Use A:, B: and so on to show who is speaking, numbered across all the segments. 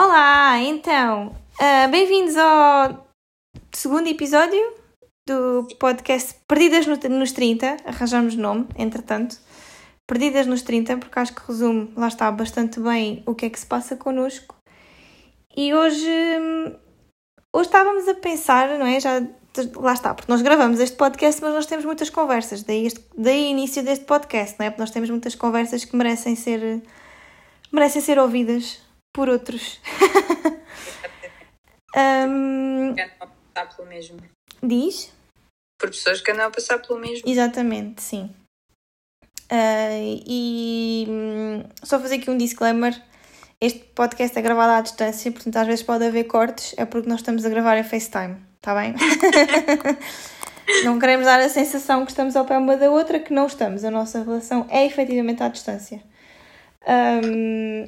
A: Olá, então, uh, bem-vindos ao segundo episódio do podcast Perdidas no, nos 30. Arranjamos nome, entretanto. Perdidas nos 30, porque acho que resume, lá está, bastante bem o que é que se passa connosco. E hoje, hoje estávamos a pensar, não é? Já, lá está, porque nós gravamos este podcast, mas nós temos muitas conversas, daí, este, daí início deste podcast, não é? Porque nós temos muitas conversas que merecem ser, merecem ser ouvidas por outros.
B: um, passar pelo mesmo.
A: Diz?
B: Por pessoas que andam a passar pelo mesmo.
A: Exatamente, sim. Uh, e hum, só fazer aqui um disclaimer. Este podcast é gravado à distância, portanto às vezes pode haver cortes, é porque nós estamos a gravar em FaceTime, está bem? não queremos dar a sensação que estamos ao pé uma da outra, que não estamos. A nossa relação é efetivamente à distância. Um,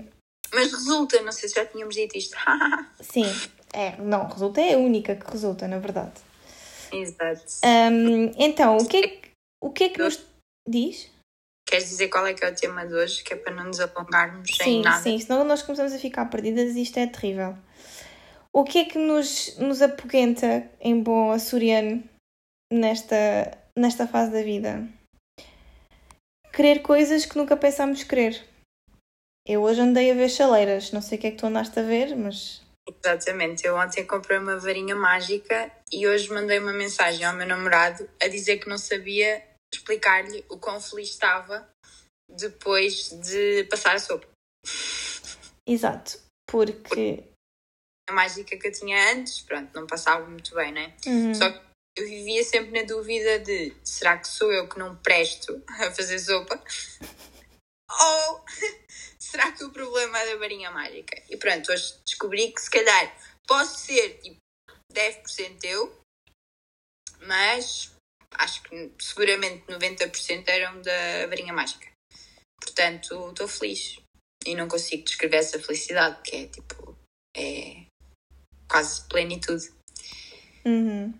B: mas resulta, não sei se já tínhamos dito isto.
A: Sim, é, não, resulta é a única que resulta, na verdade.
B: Exato.
A: Um, então, o que, é que, o que é que nos diz?
B: Queres dizer qual é que é o tema de hoje, que é para não nos alongarmos
A: sim,
B: sem nada?
A: Sim, senão nós começamos a ficar perdidas e isto é terrível. O que é que nos, nos apoquenta em bom açoriano nesta, nesta fase da vida? Querer coisas que nunca pensámos querer. Eu hoje andei a ver chaleiras, não sei o que é que tu andaste a ver, mas.
B: Exatamente, eu ontem comprei uma varinha mágica e hoje mandei uma mensagem ao meu namorado a dizer que não sabia explicar-lhe o quão feliz estava depois de passar a sopa.
A: Exato, porque.
B: A mágica que eu tinha antes, pronto, não passava muito bem, né?
A: Uhum.
B: Só que eu vivia sempre na dúvida de será que sou eu que não presto a fazer sopa? Ou que o problema é da varinha mágica? E pronto, hoje descobri que se calhar posso ser tipo 10% eu, mas acho que seguramente 90% eram da varinha mágica. Portanto, estou feliz. E não consigo descrever essa felicidade, que é tipo, é quase plenitude.
A: Uhum.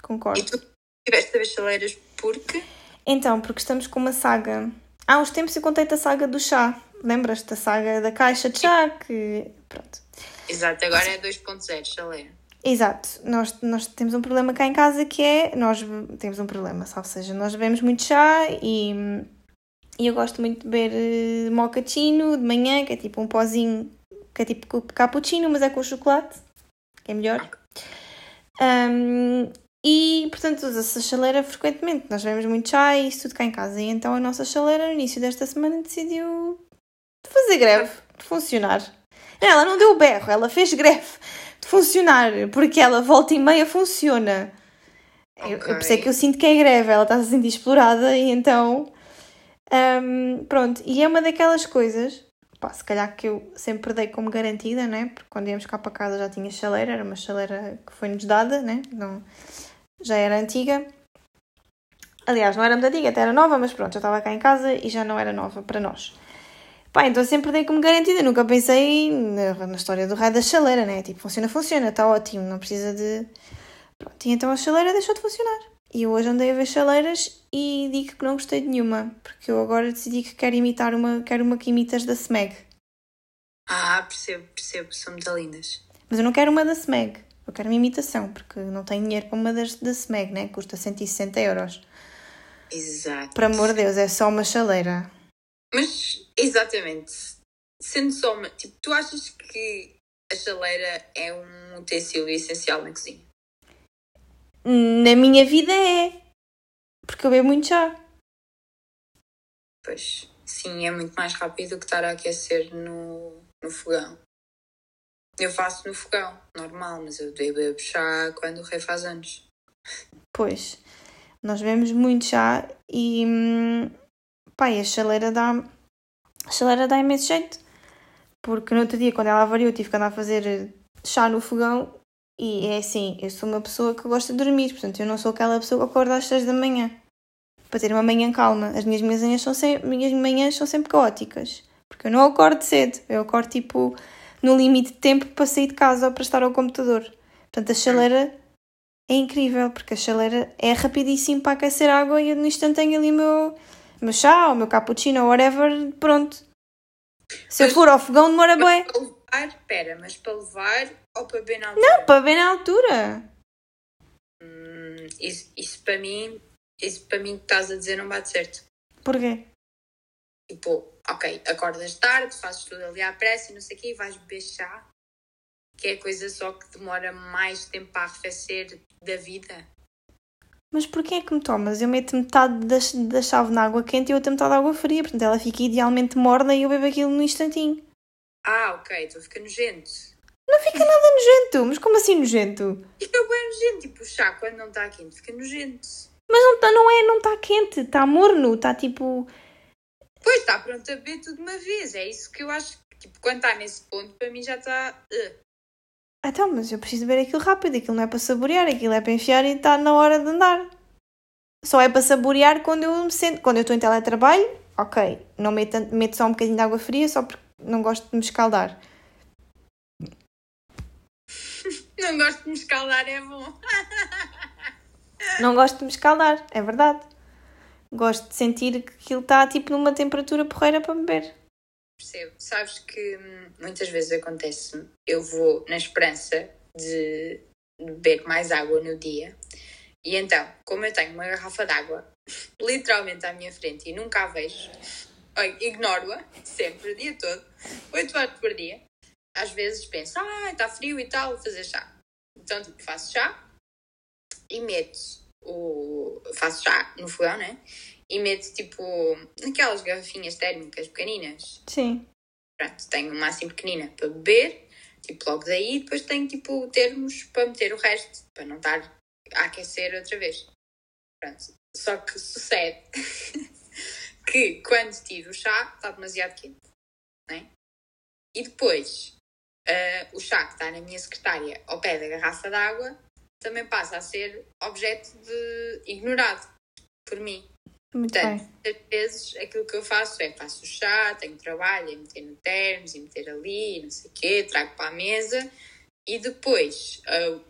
A: Concordo.
B: E tu tiveste a ver chaleiras porque?
A: Então, porque estamos com uma saga. Há uns tempos eu contei-te a saga do chá. Lembras-te da saga da caixa de chá? Que. Pronto.
B: Exato, agora é 2.0, chaleira.
A: Exato, nós, nós temos um problema cá em casa que é, nós temos um problema, ou seja, nós bebemos muito chá e, e eu gosto muito de beber uh, mochaccino de manhã, que é tipo um pozinho, que é tipo cappuccino, mas é com chocolate, que é melhor. Um, e, portanto, usa-se a chaleira frequentemente, nós bebemos muito chá e isso tudo cá em casa, e então a nossa chaleira no início desta semana decidiu fazer greve, de funcionar. Não, ela não deu berro, ela fez greve de funcionar, porque ela volta e meia funciona. Okay. Eu, eu pensei que eu sinto que é greve, ela está a se sentir explorada e então. Um, pronto, e é uma daquelas coisas, pá, se calhar que eu sempre dei como garantida, né? Porque quando íamos cá para casa já tinha chaleira, era uma chaleira que foi-nos dada, né? Não, já era antiga. Aliás, não era muito antiga, até era nova, mas pronto, já estava cá em casa e já não era nova para nós. Pá, então sempre dei como garantida, nunca pensei na, na história do raio da chaleira, né? Tipo, funciona, funciona, está ótimo, não precisa de. Pronto, e então a chaleira deixou de funcionar. E eu hoje andei a ver chaleiras e digo que não gostei de nenhuma, porque eu agora decidi que quero imitar uma, quero uma que imitas da Smeg.
B: Ah, percebo, percebo, são muito lindas.
A: Mas eu não quero uma da Smeg, eu quero uma imitação, porque não tenho dinheiro para uma das da Smeg, né? Custa 160 euros.
B: Exato.
A: Por amor de Deus, é só uma chaleira.
B: Mas, exatamente, sendo só uma. Tipo, tu achas que a chaleira é um utensílio essencial na cozinha?
A: Na minha vida é. Porque eu bebo muito chá.
B: Pois, sim, é muito mais rápido que estar a aquecer no, no fogão. Eu faço no fogão, normal, mas eu bebo chá quando o rei faz anos.
A: Pois, nós bebemos muito chá e. Pá, e a chaleira dá. A chaleira dá imenso jeito. Porque no outro dia, quando ela avariou, tive que andar a fazer chá no fogão. E é assim, eu sou uma pessoa que gosta de dormir, portanto, eu não sou aquela pessoa que acorda às 6 da manhã. Para ter uma manhã calma. As minhas manhãs são sempre, minhas manhãs são sempre caóticas. Porque eu não acordo cedo. Eu acordo tipo no limite de tempo para sair de casa ou para estar ao computador. Portanto, a chaleira é incrível, porque a chaleira é rapidíssimo para aquecer água e eu no instante tenho ali o meu, meu chá, o meu cappuccino ou whatever, pronto. Se eu for ao fogão demora bem.
B: Espera, mas para levar ou para beber na altura?
A: Não, para ver na altura.
B: Hum, isso, isso para mim, isso para mim que estás a dizer não bate certo.
A: Porquê?
B: Tipo, ok, acordas tarde, fazes tudo ali à pressa e não sei o quê, vais beber chá, que é coisa só que demora mais tempo a arrefecer da vida.
A: Mas porquê é que me tomas? Eu meto metade da, da chave na água quente e outra metade na água fria. Portanto, ela fica idealmente morna e eu bebo aquilo num instantinho.
B: Ah, ok, então fica nojento.
A: Não fica nada nojento. Mas como assim nojento?
B: Fica bem nojento, tipo, o chá quando não está quente fica nojento.
A: Mas não, tá- não é, não está quente. Está morno. Está tipo...
B: Pois está pronto a beber tudo de uma vez, é isso que eu acho tipo, quando está nesse ponto, para mim já está... uh.
A: Então, mas eu preciso beber aquilo rápido. Aquilo não é para saborear. Aquilo é para enfiar e está na hora de andar. Só é para saborear quando eu me sento... Quando eu estou em teletrabalho, ok. Não meto, meto só um bocadinho de água fria só porque não gosto de me escaldar.
B: Não gosto de me escaldar, é bom.
A: Não gosto de me escaldar, é verdade. Gosto de sentir que aquilo está tipo numa temperatura porreira para beber.
B: Percebo. Sabes que hum, muitas vezes acontece eu vou na esperança de beber mais água no dia. E então, como eu tenho uma garrafa de água literalmente à minha frente e nunca a vejo, ignoro-a sempre, o dia todo, 8 horas por dia. Às vezes penso, ah, está frio e tal, vou fazer chá. Então, tipo, faço chá e meto o. faço chá no fogão, né? E meto tipo naquelas garrafinhas térmicas pequeninas.
A: Sim.
B: Pronto, tenho uma assim pequenina para beber, tipo logo daí, depois tenho tipo termos para meter o resto, para não estar a aquecer outra vez. Pronto. Só que sucede que quando tiro o chá está demasiado quente, né? E depois ah, o chá que está na minha secretária ao pé da garrafa d'água também passa a ser objeto de ignorado por mim.
A: Muito
B: Portanto,
A: bem.
B: muitas vezes aquilo que eu faço é faço o chá, tenho trabalho, é meter no termos e meter ali, não sei o quê, trago para a mesa e depois, a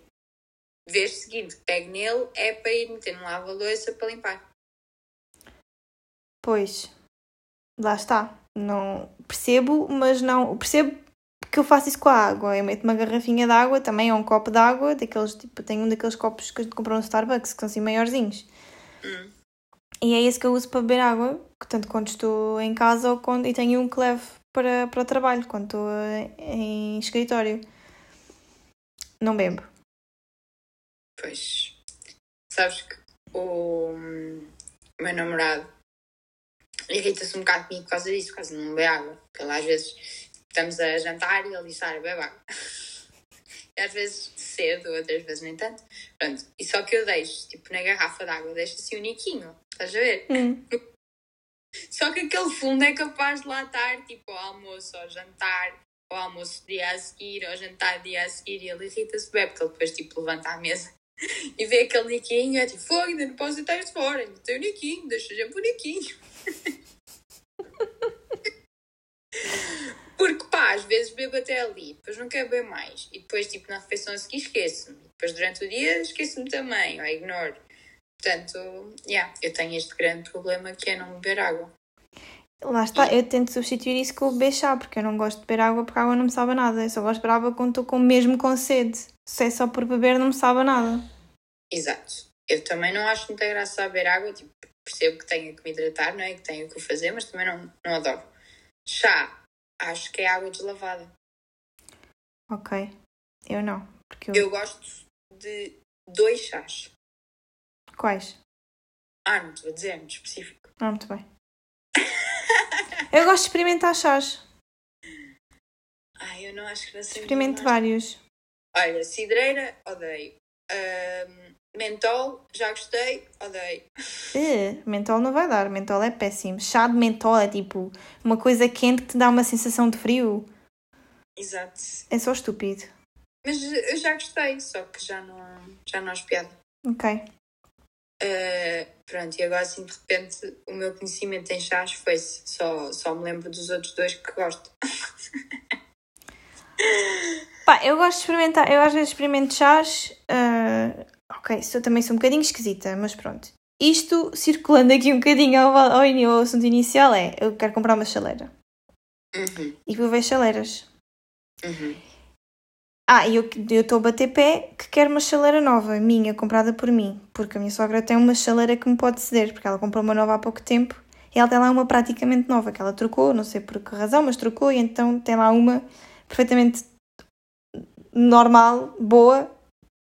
B: vez seguinte que pego nele é para ir meter no lava-louça para limpar.
A: Pois. Lá está. Não percebo, mas não. Percebo que eu faço isso com a água. Eu meto uma garrafinha de água, também é um copo de água, daqueles, tipo, tenho um daqueles copos que a gente comprou no Starbucks, que são assim maiorzinhos.
B: Hum.
A: E é esse que eu uso para beber água, tanto quando estou em casa ou quando. E tenho um que levo para, para o trabalho, quando estou eh, em escritório. Não bebo.
B: Pois, sabes que o meu namorado irrita-se um bocado comigo por causa disso, por causa de não beber água. Porque ele às vezes estamos a jantar e ele diz, ah, bebe água. E às vezes cedo, outras vezes nem tanto. Pronto, e só que eu deixo, tipo, na garrafa de água, deixo assim o niquinho, estás a ver?
A: Hum.
B: Só que aquele fundo é capaz de lá estar, tipo, ao almoço, ao jantar, ao almoço dia a seguir, ao jantar dia a seguir, e ele irrita-se bem, porque ele depois, tipo, levanta a mesa e vê aquele niquinho, e é tipo, fogo, ainda não posso deitar isto fora, ainda tenho o niquinho, deixa sempre o niquinho. Porque, pá, às vezes bebo até ali, depois não quero beber mais, e depois, tipo, na refeição a seguir esqueço-me, depois durante o dia esqueço-me também, ou ignoro. Portanto, yeah, eu tenho este grande problema que é não beber água.
A: Lá está, eu tento substituir isso com o beber chá, porque eu não gosto de beber água porque a água não me sabe nada. Eu só gosto de beber água quando estou com, mesmo com sede. Se é só por beber, não me sabe nada.
B: Exato. Eu também não acho muita graça a beber água, tipo, percebo que tenho que me hidratar, não é? Que tenho que o fazer, mas também não, não adoro. Chá, acho que é água deslavada.
A: Ok. Eu não. Porque eu...
B: Eu gosto de dois chás.
A: Quais?
B: Ah, não te vou dizer, muito específico.
A: Ah, muito bem. eu gosto de experimentar chás.
B: Ah, eu não acho que vai ser.
A: Experimento vários.
B: Olha, cidreira, odeio. Ahm, mentol, já gostei, odeio.
A: Eh, mentol não vai dar. Mentol é péssimo. Chá de mentol é tipo uma coisa quente que te dá uma sensação de frio.
B: Exato.
A: É só estúpido.
B: Mas eu já gostei, só que já não, já não acho piada.
A: Ok.
B: Uh, pronto, e agora assim de repente o meu conhecimento em chás foi-se. Só, só me lembro dos outros dois que gosto.
A: Pá, eu gosto de experimentar. Eu às vezes experimento chás. ah, ok, sou, também sou um bocadinho esquisita, mas pronto. Isto, circulando aqui um bocadinho ao, ao, ao assunto inicial, é: eu quero comprar uma chaleira.
B: Uhum,
A: E vou ver chaleiras.
B: uhum.
A: Ah, e eu estou a bater pé que quero uma chaleira nova, minha, comprada por mim. Porque a minha sogra tem uma chaleira que me pode ceder, porque ela comprou uma nova há pouco tempo. E ela tem lá uma praticamente nova, que ela trocou, não sei por que razão, mas trocou, e então tem lá uma perfeitamente normal, boa.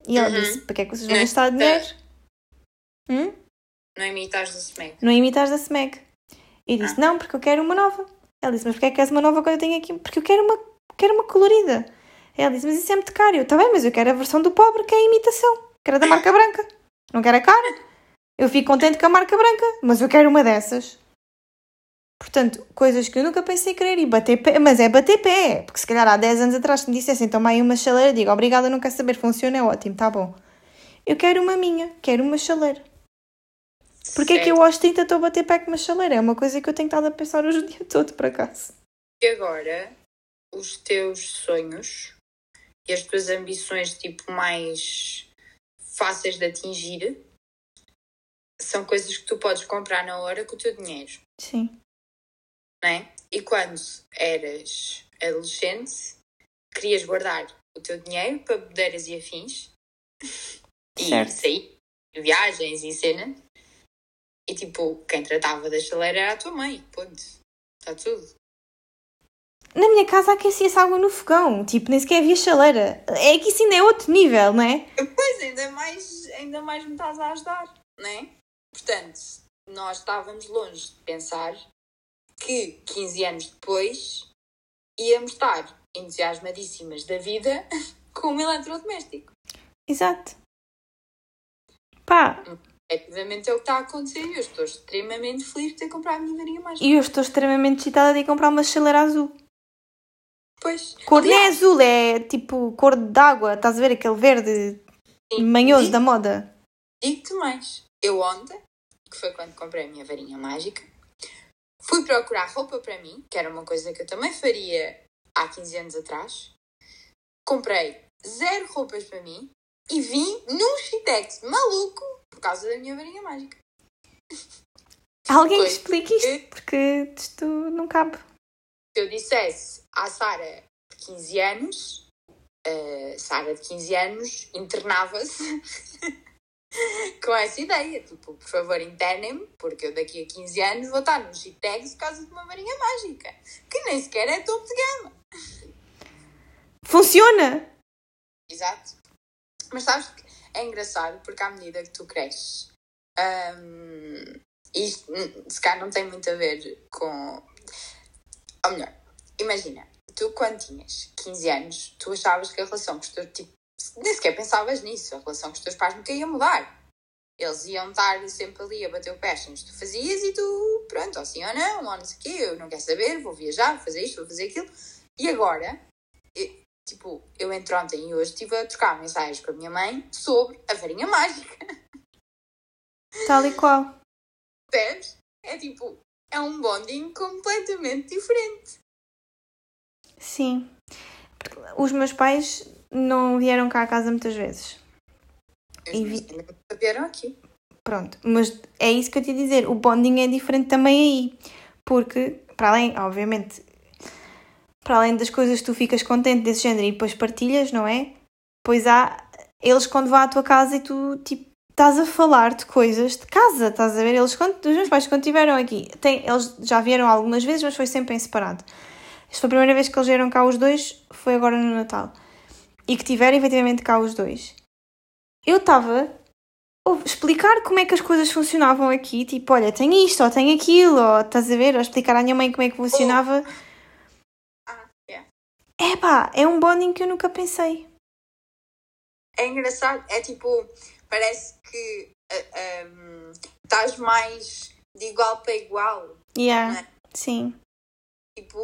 A: E ela
B: Uhum.
A: disse: para que é que vocês vão
B: Não,
A: gastar dinheiro? Hum?
B: Não imitares do Smeg.
A: Não imitas da SMEG. E disse: Não, porque eu quero uma nova. Ela disse: Mas porquê é que queres uma nova quando eu tenho aqui? Porque eu quero uma, quero uma colorida. Ela disse: Mas isso é muito caro. Eu, tá bem, mas eu quero a versão do pobre, que é a imitação. Quero a da marca branca. Não quero a cara. Eu fico contente com a marca branca, mas eu quero uma dessas. Portanto, coisas que eu nunca pensei querer e bater pé, mas é bater pé, porque se calhar há 10 anos atrás me dissessem toma aí uma chaleira, digo obrigada, não quero saber, funciona, é ótimo, tá bom. Eu quero uma minha, quero uma chaleira. Porquê é que eu aos 30 estou a bater pé com uma chaleira? É uma coisa que eu tenho estado a pensar hoje o dia todo, por acaso.
B: E agora, os teus sonhos e as tuas ambições, tipo, mais fáceis de atingir, são coisas que tu podes comprar na hora com o teu dinheiro,
A: Sim.
B: não é? E quando eras adolescente, querias guardar o teu dinheiro para bodeiras e afins e
A: Certo.
B: sair, viagens e cenas. E tipo, quem tratava da chaleira era a tua mãe, ponto. Está tudo.
A: Na minha casa aquecia-se água no fogão, tipo, nem sequer havia chaleira. É que isso ainda é outro nível, não é?
B: Pois, ainda mais, ainda mais me estás a ajudar, não é? Portanto, nós estávamos longe de pensar que 15 anos depois íamos estar entusiasmadíssimas da vida com um eletrodoméstico.
A: Exato. Pá,
B: Efetivamente é o que está a acontecer e eu estou extremamente feliz de ter comprado a minha varinha mágica.
A: e eu estou extremamente excitada de ir comprar uma chaleira azul.
B: Pois,
A: Cor não é azul, é tipo cor d'água, estás a ver aquele verde
B: sim,
A: manhoso
B: digo-
A: da moda.
B: Digo-te mais. Eu ontem, que foi quando comprei a minha varinha mágica, fui procurar roupa para mim, que era uma coisa que eu também faria há 15 anos atrás. Comprei zero roupas para mim e vim num shitex maluco por causa da minha varinha mágica.
A: Alguém me
B: Pois.
A: explique isto, porque isto não cabe.
B: Se eu dissesse à Sara de 15 anos, a Sara de 15 anos internava-se com essa ideia. Tipo, por favor, internem-me, porque eu daqui a 15 anos vou estar num shitex por causa de uma varinha mágica, que nem sequer é topo de gama.
A: Funciona!
B: Exato. Mas sabes que é engraçado porque à medida que tu cresces, hum, isto hum, se calhar não tem muito a ver com. Ou melhor, imagina, tu quando tinhas 15 anos, tu achavas que a relação com os teus. Tipo, nem sequer pensavas nisso, a relação com os teus pais nunca ia mudar. Eles iam estar sempre ali a bater o pé nos que tu fazias e tu, pronto, ou sim ou não, ou não sei o quê, eu não quero saber, vou viajar, vou fazer isto, vou fazer aquilo. E agora, e- tipo, eu entre ontem e hoje estive a trocar mensagens com a minha mãe sobre a varinha mágica.
A: Tal e qual.
B: Percebes? É tipo, é um bonding completamente diferente.
A: Sim. Porque Os meus pais não vieram cá a casa muitas vezes. E
B: meus
A: vi-
B: nunca vieram aqui.
A: Pronto, mas é isso que eu te ia dizer. O bonding é diferente também aí. Porque, para além, obviamente, para além das coisas que tu ficas contente desse género e depois partilhas, não é? Pois há eles quando vão à tua casa e tu, tipo, estás a falar de coisas de casa, estás a ver? Eles, quando, os meus pais, quando estiveram aqui, tem, eles já vieram algumas vezes, mas foi sempre em separado. Esta foi a primeira vez que eles vieram cá os dois, foi agora no Natal. E que tiveram efetivamente cá os dois. Eu estava ou explicar como é que as coisas funcionavam aqui, tipo, olha, tem isto, ou tem aquilo, ou estás a ver, ou explicar à minha mãe como é que funcionava.
B: Ah, é.
A: Epá, é um bonding que eu nunca pensei.
B: É engraçado, é tipo, parece que ah, ahm, estás mais de igual para igual.
A: Yeah, sim,
B: Tipo,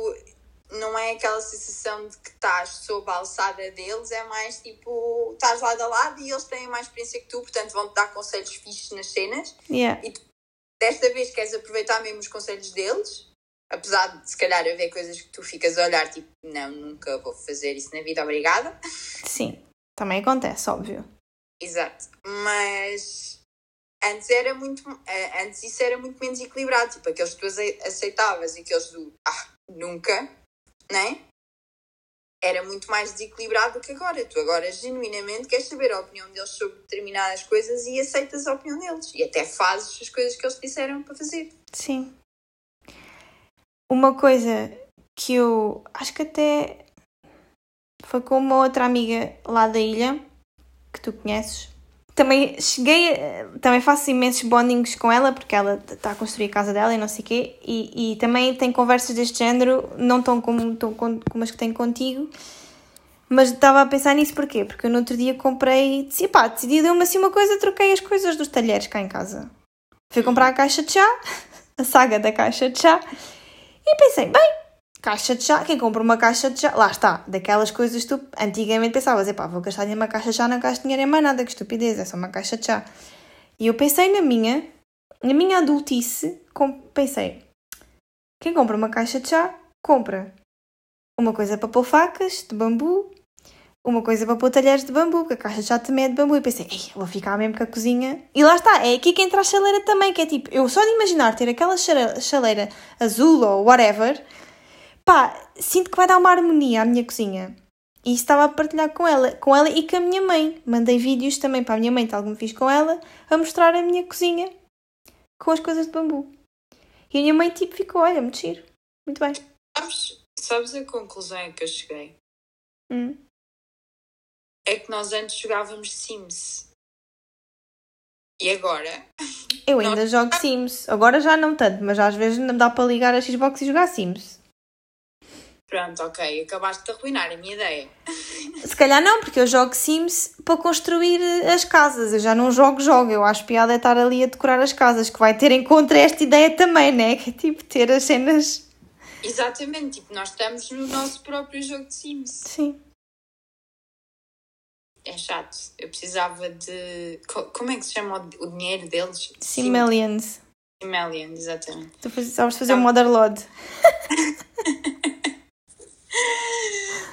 B: não é aquela sensação de que estás sob a alçada deles, é mais tipo, estás lado a lado e eles têm mais experiência que tu, portanto vão-te dar conselhos fixos nas cenas.
A: yeah,
B: Desta vez queres aproveitar mesmo os conselhos deles, apesar de se calhar haver coisas que tu ficas a olhar, tipo, não, nunca vou fazer isso na vida, obrigada.
A: sim. Também acontece, óbvio.
B: Exato. Mas antes era muito. eh, Antes isso era muito menos equilibrado. Tipo, aqueles que tu ace- aceitavas e aqueles do ah, nunca, né? era muito mais desequilibrado do que agora. Tu agora genuinamente queres saber a opinião deles sobre determinadas coisas e aceitas a opinião deles. E até fazes as coisas que eles disseram para fazer.
A: Sim. Uma coisa que eu acho que até foi com uma outra amiga lá da ilha, que tu conheces. Também cheguei, a- também faço imensos bondings com ela, porque ela está a construir a casa dela e não sei o quê, e, e também tem conversas deste género, não tão como, tão com- como as que tenho contigo, mas estava a pensar nisso porquê? Porque eu no outro dia comprei, decidi, pá, decidi deu-me assim uma coisa, troquei as coisas dos talheres cá em casa. Fui comprar a caixa de chá, a saga da caixa de chá, e pensei, bem, caixa de chá, quem compra uma caixa de chá, lá está, daquelas coisas que tu antigamente pensavas, epá, vou gastar dinheiro numa caixa de chá, não gasto dinheiro em mais nada, que estupidez, é só uma caixa de chá. E eu pensei na minha, na minha adultice, pensei, quem compra uma caixa de chá, compra uma coisa para pôr facas de bambu, uma coisa para pôr talheres de bambu, porque a caixa de chá também é de bambu, e pensei, ei, vou ficar mesmo com a cozinha. E lá está, é aqui que entra a chaleira também, que é tipo, eu só de imaginar ter aquela chaleira azul ou whatever, pá, sinto que vai dar uma harmonia à minha cozinha. E estava a partilhar com ela, com ela e com a minha mãe. Mandei vídeos também para a minha mãe, tal como fiz com ela, a mostrar a minha cozinha com as coisas de bambu. E a minha mãe tipo ficou, olha, muito giro. Muito bem.
B: Sabes, sabes a conclusão a que eu cheguei?
A: Hum.
B: É que nós antes jogávamos Sims. E agora?
A: Eu ainda jogo Sims. Agora já não tanto, mas às vezes não dá para ligar a Xbox e jogar Sims.
B: Pronto, ok, acabaste de arruinar a minha ideia.
A: Se calhar não, porque eu jogo Sims para construir eh, as casas. Eu já não jogo jogo. Eu acho piada é estar ali a decorar as casas, que vai ter em conta esta ideia também, né? Que é tipo ter as cenas.
B: Exatamente, tipo, nós estamos no nosso próprio jogo de Sims.
A: Sim.
B: É chato. Eu precisava de. co- Como é que se chama o dinheiro deles?
A: Simillions.
B: Simillion, exatamente.
A: Tu sabes fazer um Motherlode.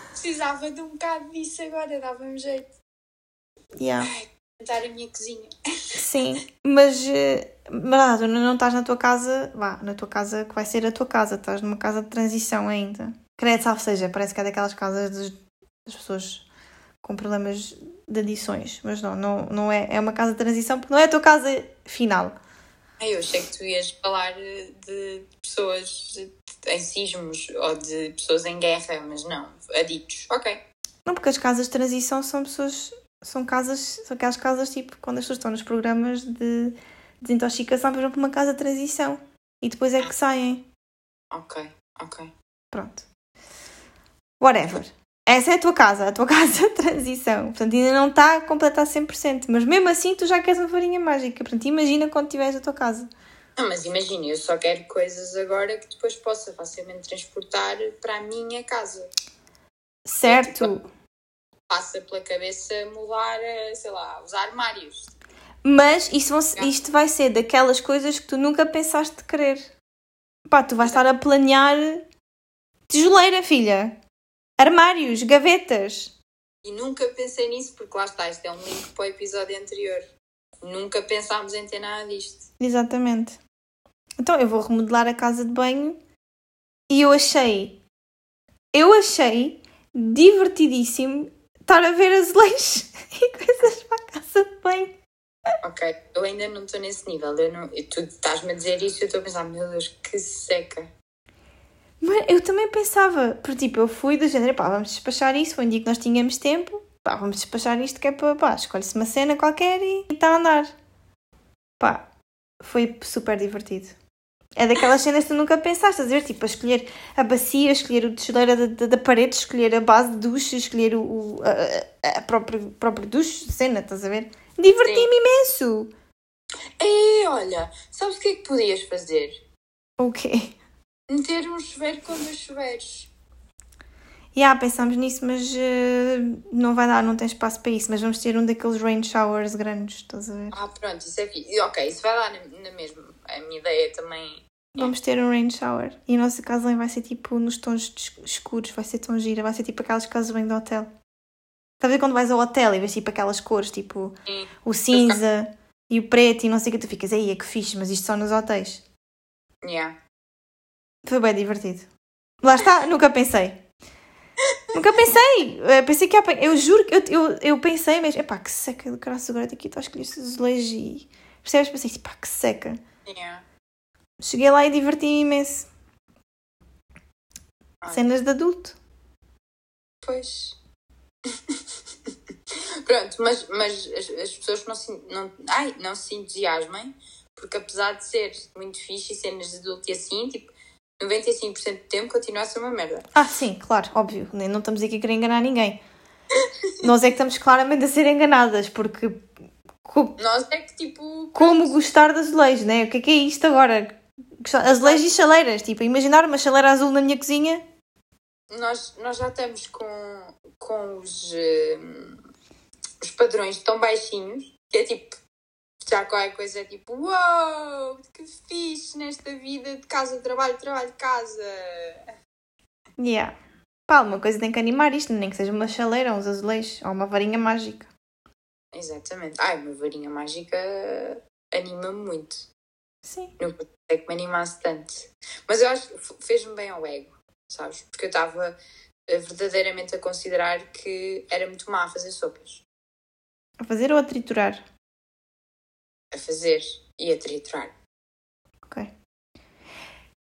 B: Precisava de um bocado disso agora, dava-me jeito.
A: Yeah.
B: Tentar a minha cozinha.
A: Sim, mas, eh, mas ah, não estás na tua casa, vá, na tua casa que vai ser a tua casa, estás numa casa de transição ainda. Credo, ou seja, parece que é daquelas casas dos- das pessoas com problemas de adições, mas não, não, não é, é uma casa de transição porque não é a tua casa final.
B: Ai, eu achei que tu ias falar eh, de pessoas em sismos ou de pessoas em guerra, mas não, aditos. Ok.
A: Não, porque as casas de transição são pessoas, são casas, são aquelas casas tipo quando as pessoas estão nos programas de desintoxicação, por exemplo, uma casa de transição e depois é que saem.
B: Ok, ok.
A: Pronto. Whatever. Essa é a tua casa, a tua casa de transição. Portanto, ainda não está completa a 100%. Mas mesmo assim, tu já queres uma farinha mágica. Portanto, imagina quando tiveres a tua casa.
B: Não, mas imagina, eu só quero coisas agora que depois possa facilmente transportar para a minha casa.
A: Certo.
B: Passa pela cabeça mudar, eh, sei lá, os armários.
A: Mas isso vão- isto vai ser daquelas coisas que tu nunca pensaste querer. Pá, tu vais estar a planear tijoleira, filha. Armários, gavetas.
B: E nunca pensei nisso, porque lá está, isto é um link para o episódio anterior. Nunca pensámos em ter nada disto.
A: Exatamente. Então eu vou remodelar a casa de banho e eu achei, eu achei divertidíssimo estar a ver azulejos e coisas para a casa de banho.
B: Ok, eu ainda não estou nesse nível. Eu não, tu estás-me a dizer isso e eu estou a pensar, meu Deus, que seca.
A: Mas eu também pensava, porque tipo, eu fui do género, pá, vamos despachar isso, foi um dia que nós tínhamos tempo, pá, vamos despachar isto que é para, pá, escolhe-se uma cena qualquer e está a andar. Pá, foi super divertido. É daquelas cenas que tu nunca pensaste, a ver, tipo, a escolher a bacia, escolher o tijoleira da, da, da parede, escolher a base de duche, escolher o, o- a, a, a próprio, próprio duche, cena, estás a ver? Diverti-me imenso!
B: Ei, olha, sabes o que é que podias fazer?
A: O quê?
B: Meter um chuveiro com dois chuveiros.
A: Já, pensámos nisso, mas eh, não vai dar, não tem espaço para isso. Mas vamos ter um daqueles rain showers grandes, estás a ver?
B: Ah, pronto, isso é fixe. Ok, isso vai lá na, na mesma. A minha ideia também.
A: Vamos ter um rain shower. E a nossa casa bem vai ser tipo nos tons escuros, vai ser tão gira, vai ser tipo aquelas casas bem do hotel. Estás a ver quando vais ao hotel e vês tipo aquelas cores, tipo
B: Sim.
A: o cinza e o preto e não sei o que, tu ficas, aí é que fixe, mas isto só nos hotéis.
B: Yeah.
A: Foi bem divertido. Lá está, nunca pensei. Nunca pensei. Eu pensei que ia apanhar. Eu juro que eu, eu, eu pensei mesmo. Epá, que seca do caralho agora daqui. Estou a escolher azulejos e. Percebes? Pensei, pá, que seca.
B: Yeah.
A: Cheguei lá e diverti-me imenso.
B: Ai.
A: Cenas de adulto.
B: Pois. Pronto, mas, mas as, as pessoas não se, não, ai, não se entusiasmem, porque apesar de ser muito fixe e cenas de adulto e assim, tipo, 95% do tempo continua a ser uma merda.
A: Ah, sim, claro, óbvio. Não estamos aqui a querer enganar ninguém. Nós é que estamos claramente a ser enganadas, porque. co-
B: Nós é que tipo.
A: Como gostar de azulejos, né? O que é que é isto agora? Gostar- Azulejos e chaleiras. Tipo, imaginar uma chaleira azul na minha cozinha.
B: Nós, nós já estamos com, com os, eh, os padrões tão baixinhos que é tipo. Já qualquer coisa é tipo, uou, que fixe nesta vida de casa, trabalho, trabalho, casa.
A: Yeah. Pá, uma coisa tem que animar isto, nem que seja uma chaleira, uns azulejos ou uma varinha mágica.
B: Exatamente. Ai, uma varinha mágica anima-me muito.
A: Sim.
B: Nunca pensei que me animasse tanto. Mas eu acho que fez-me bem ao ego, sabes? Porque eu estava eh, verdadeiramente a considerar que era muito má a fazer sopas.
A: A fazer ou a triturar?
B: A fazer e a triturar.
A: Ok.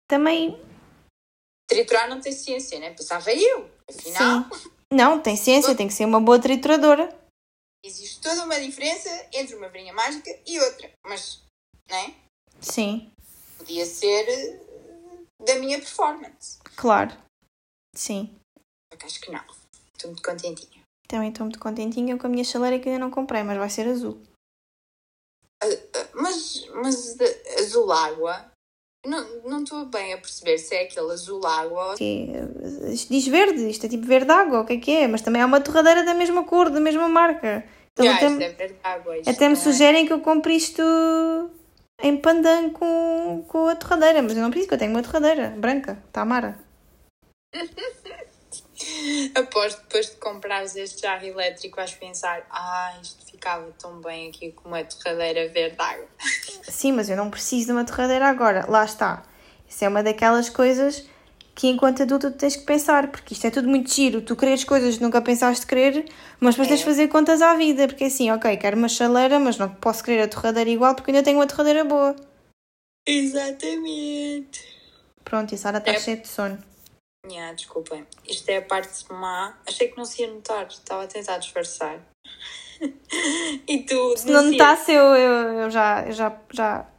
A: Também.
B: Triturar não tem ciência, né? Pensava eu. Afinal,
A: Sim. Não, tem ciência, tem que ser uma boa trituradora.
B: existe toda uma diferença entre uma varinha mágica e outra. Mas, né?
A: Sim,
B: Podia ser eh, da minha performance.
A: claro. Sim.
B: Só que acho que não. Estou muito contentinha.
A: Também estou muito contentinha com a minha chaleira que ainda não comprei, mas vai ser azul.
B: Ah, ah, Mas, mas azul água, não não estou bem a perceber se é aquele azul água.
A: Que diz verde, isto é tipo verde água, o que é que é? Mas também é uma torradeira da mesma cor, da mesma marca. Então
B: Já,
A: até,
B: isto é verde água. isto
A: até me
B: é-
A: sugerem que eu compre isto em pandan com, com a torradeira, mas eu não preciso, que eu tenho uma torradeira branca, Tamara.
B: Que depois de comprares este jarro elétrico vais pensar ah, isto ficava tão bem aqui com uma torradeira verde água.
A: Sim, mas eu não preciso de uma torradeira agora. Lá está. Isso é uma daquelas coisas que enquanto adulto tu tens que pensar, porque isto é tudo muito giro. Tu queres coisas que nunca pensaste querer, mas depois tens de
B: É.
A: fazer contas à vida, porque é assim, ok, quero uma chaleira, mas não posso querer a torradeira igual porque ainda tenho uma torradeira boa.
B: Exatamente.
A: Pronto, e a Sara está
B: É.
A: cheia de sono.
B: Yeah, desculpem. Isto é a parte má. Achei que não se ia notar. Estava a tentar disfarçar. e tu.
A: Se não
B: se-
A: notasse, eu, eu, eu já, eu já, já.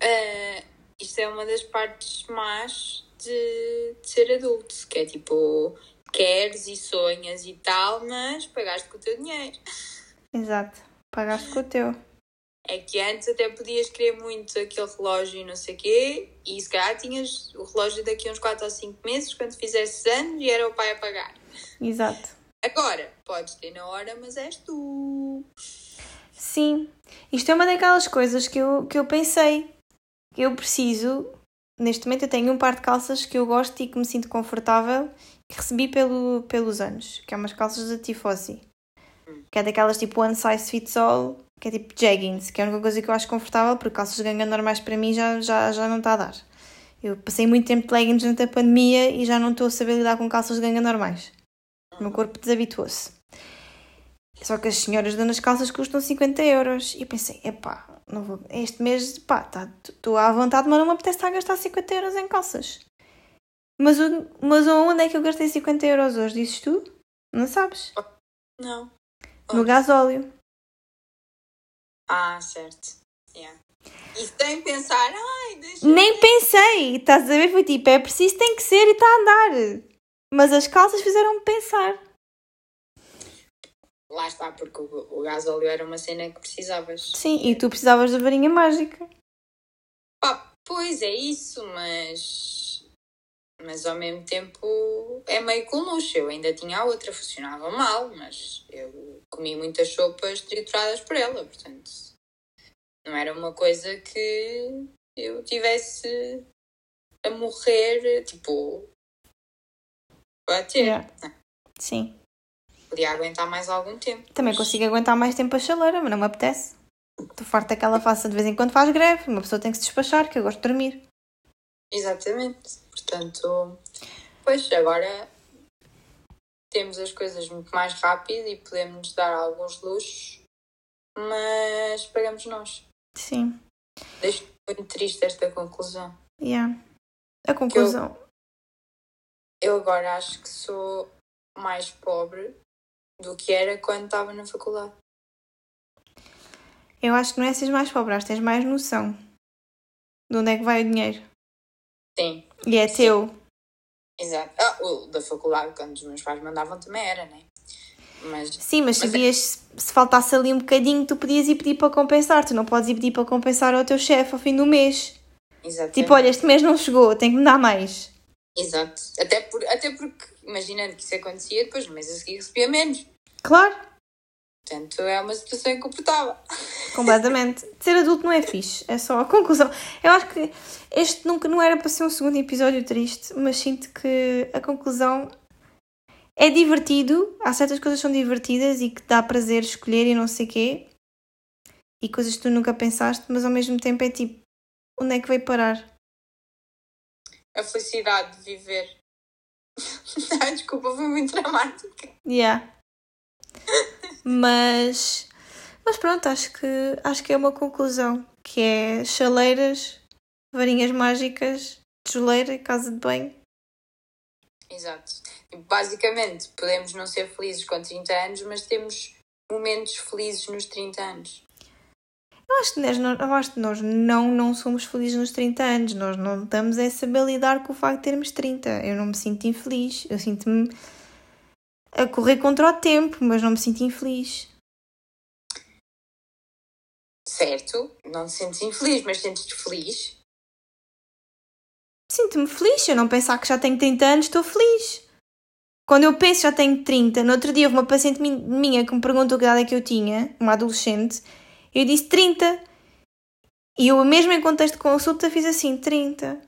B: Ah, isto é uma das partes más de, de ser adulto, que é tipo, queres e sonhas e tal, mas pagaste com o teu dinheiro.
A: Exato. Pagaste com o teu.
B: É que antes até podias querer muito aquele relógio e não sei o quê, e se calhar tinhas o relógio daqui a uns 4 ou 5 meses, quando fizesses anos, e era o pai a pagar.
A: Exato.
B: Agora, podes ter na hora, mas és tu.
A: Sim, isto é uma daquelas coisas que eu, que eu pensei. Eu preciso. Neste momento eu tenho um par de calças que eu gosto e que me sinto confortável que recebi pelo, pelos anos, que é umas calças da Tifosi. Que é daquelas tipo one size fits all, que é tipo jeggings, que é a única coisa que eu acho confortável, porque calças de ganga normais para mim já, já, já não está a dar. Eu passei muito tempo de leggings durante a pandemia e já não estou a saber lidar com calças de ganga normais. O meu corpo desabituou-se. Só que as senhoras donas calças custam 50 euros. E eu pensei, epá, não vou, este mês, pá, estou à vontade, mas não me apetece estar a gastar 50 euros em calças. Mas, o, mas onde é que eu gastei 50 euros hoje? Dizes tu? Não sabes?
B: Não.
A: No gasóleo.
B: Ah, certo. Yeah. E sem pensar, ai, deixa.
A: Nem pensei, estás a ver? Foi tipo, é preciso, tem que ser e está a andar. Mas as calças fizeram-me pensar.
B: Lá está, porque o, o gás óleo era uma cena que precisavas.
A: Sim, e tu precisavas da varinha mágica.
B: Pá, pois é isso, mas. Mas ao mesmo tempo é meio com luxo. Eu ainda tinha a outra, funcionava mal, mas eu comi muitas sopas trituradas por ela, portanto. Não era uma coisa que eu tivesse a morrer, tipo. A ter.
A: Yeah. Sim.
B: Podia aguentar mais algum tempo.
A: Também
B: mas-
A: consigo aguentar mais tempo a chaleira, mas não me apetece. Estou farta que ela faça de vez em quando faz greve. Uma pessoa tem que se despachar, que eu gosto de dormir.
B: Exatamente. Portanto, pois agora temos as coisas muito mais rápido e podemos dar alguns luxos, mas pagamos nós.
A: Sim.
B: Deixo-me muito triste esta conclusão.
A: Yeah. A conclusão.
B: Eu agora acho que sou mais pobre do que era quando estava na faculdade.
A: Eu acho que não é seres mais pobre, acho que tens mais noção de onde é que vai o dinheiro. E é teu.
B: exato. Ah, o da faculdade, quando os meus pais mandavam, também era, né? Mas
A: Sim, mas
B: Mas é-
A: sabias se, se faltasse ali um bocadinho, tu podias ir pedir para compensar. Tu não podes ir pedir para compensar ao teu chefe ao fim do mês.
B: Exatamente.
A: Tipo, olha, este mês não chegou, tem que me dar mais.
B: Exato. Até, por, até porque, imaginando que isso acontecia, depois no mês a seguir recebia menos.
A: Claro,
B: Portanto, é uma situação incomportável.
A: completamente. Ser adulto não é fixe, é só a conclusão. Eu acho que este nunca não era para ser um segundo episódio triste, mas sinto que a conclusão é divertido. Há certas coisas que são divertidas e que dá prazer escolher e não sei quê. E coisas que tu nunca pensaste, mas ao mesmo tempo é tipo, onde é que veio parar?
B: A felicidade de viver. Desculpa, foi muito dramática.
A: Yeah. Mas, mas pronto, acho que, acho que é uma conclusão, que é chaleiras, varinhas mágicas, tijoleira e casa de banho.
B: Exato. E, Basicamente, podemos não ser felizes com 30 anos, mas temos momentos felizes nos 30 anos.
A: Eu acho que nós, eu acho que nós não, não somos felizes nos 30 anos, nós não estamos a saber lidar com o facto de termos 30. Eu não me sinto infeliz, eu sinto-me a correr contra o tempo, mas não me sinto infeliz.
B: Certo? Não te sentes infeliz, mas sentes-te feliz.
A: Sinto-me feliz, se eu não pensar que já tenho 30 anos, estou feliz. Quando eu penso já tenho 30, no outro dia houve uma paciente min- minha que me perguntou que idade é que eu tinha, uma adolescente, eu disse 30. E eu, mesmo em contexto de consulta, fiz assim, 30.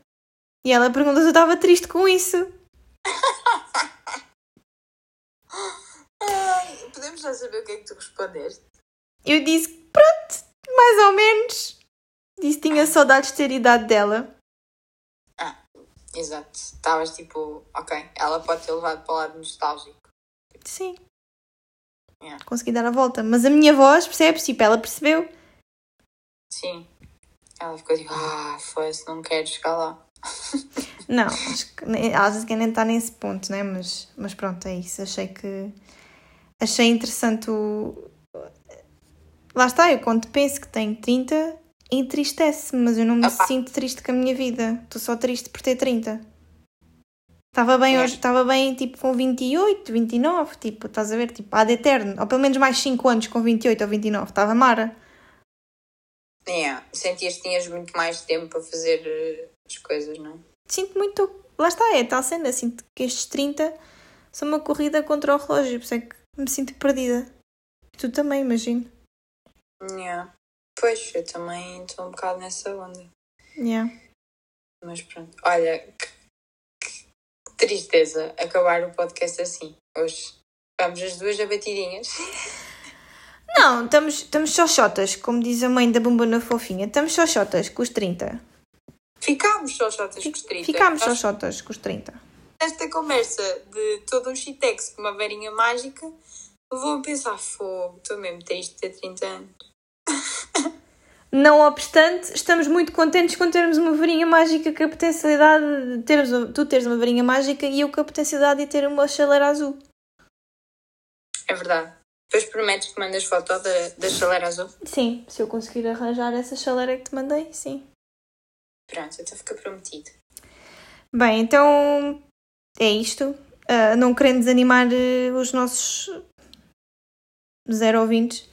A: E ela perguntou se eu estava triste com isso.
B: Ai, podemos já saber o que é que tu respondeste?
A: Eu disse, pronto, mais ou menos. Disse que tinha saudades de ter idade dela.
B: Exato. Estavas tipo, ok, ela pode ter levado para o lado nostálgico.
A: Sim.
B: Yeah.
A: Consegui dar a volta. Mas a minha voz, percebes? Tipo, ela percebeu.
B: Sim. Ela ficou tipo, ah, foi-se, não quero chegar lá.
A: Não, acho que às vezes nem está nesse ponto, né? Mas, mas pronto, é isso. Achei que. Achei interessante o. Lá está, eu quando penso que tenho 30, entristece-me, mas eu não me
B: Opa.
A: sinto triste com a minha vida. Estou só triste por ter 30. Estava bem
B: É.
A: hoje, estava bem tipo com 28, 29, tipo, estás a ver? Tipo, há de eterno. Ou pelo menos mais 5 anos com 28 ou 29. Estava Mara.
B: Yeah. Sentias que tinhas muito mais tempo para fazer eh, as coisas, não é?
A: Sinto muito. Lá está, é tal cena. Sinto que estes 30 são uma corrida contra o relógio, por isso é que me sinto perdida. Tu também, imagino.
B: Yeah. Pois, eu também estou um bocado nessa onda.
A: Yeah.
B: Mas pronto. Olha, que, que tristeza acabar o podcast assim. Hoje vamos as duas abatidinhas.
A: Não, estamos, estamos xoxotas, como diz a mãe da bombona fofinha. Estamos xoxotas com os 30.
B: Ficámos só com os 30.
A: Ficámos
B: Nós,
A: xoxotas com os 30.
B: Esta conversa de todo um shitex com uma varinha mágica levou a pensar, fogo, estou mesmo triste de ter 30 anos.
A: Não obstante, estamos muito contentes com termos uma varinha mágica com a potencialidade de termos, tu teres uma varinha mágica e eu com a potencialidade de ter uma chaleira azul.
B: É verdade. Depois prometes que mandas foto da, da chaleira azul?
A: Sim, se eu conseguir arranjar essa chaleira que te mandei, sim.
B: Pronto, então fica prometido.
A: Bem, então é isto. Ah, não querendo desanimar eh, os nossos zero ouvintes.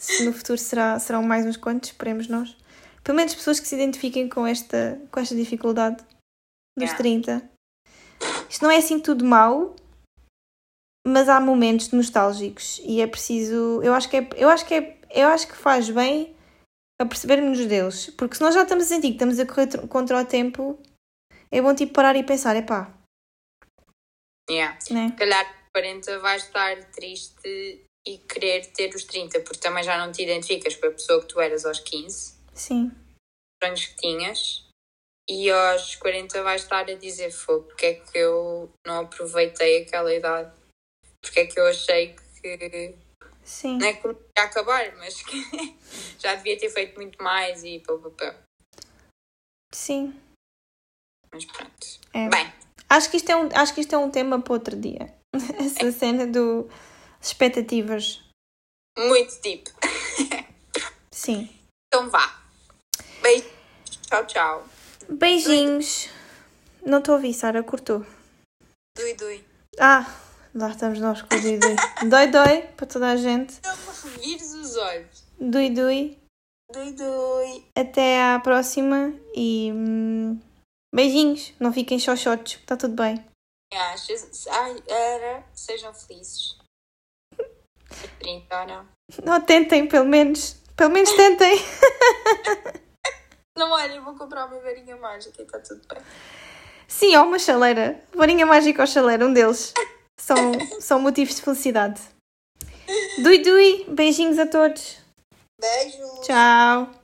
A: se no futuro será, serão mais uns quantos, esperemos nós. Pelo menos pessoas que se identifiquem com esta, com esta dificuldade dos
B: Yeah.
A: 30. Isto não é assim tudo mau, mas há momentos nostálgicos e é preciso. Eu acho que é, eu acho que é, eu acho que faz bem a percebermos deles, porque se nós já estamos a sentir que estamos a correr tr- contra o tempo, é bom tipo parar e pensar, epá,
B: Yeah.
A: né?
B: Se calhar com 40 vais estar triste e querer ter os 30, porque também já não te identificas com a pessoa que tu eras aos 15,
A: Sim,
B: os sonhos que tinhas. e aos 40 vais estar a dizer fogo, porque é que eu não aproveitei aquela idade? Porque é que eu achei que
A: Sim.
B: não é que ia acabar, mas que já devia ter feito muito mais e pá, pá, pá.
A: Sim.
B: Mas pronto.
A: É.
B: Bem,
A: Acho que isto é um, acho que isto é um tema para outro dia. Essa cena do expectativas.
B: muito deep.
A: Sim.
B: Então vá. Beijo. Tchau, tchau.
A: Beijinhos. Não estou a ouvir, Sara, cortou.
B: Dui, dui.
A: Ah, lá estamos nós com o Dui Dui. Doi Doi para toda a gente.
B: Não me vires os olhos.
A: Dui Dui.
B: Dui, dui.
A: Até à próxima e hum, beijinhos. Não fiquem xoxotes, está tudo bem.
B: Achas? Ai, era. Sejam felizes. 30 ou não?
A: Não, tentem, pelo menos. Pelo menos tentem.
B: Não, olha, eu vou comprar uma varinha mágica e está tudo bem.
A: Sim, ou uma chaleira. Varinha mágica ou chaleira, um deles. São, são motivos de felicidade. Dui Dui, beijinhos a todos.
B: Beijo.
A: Tchau.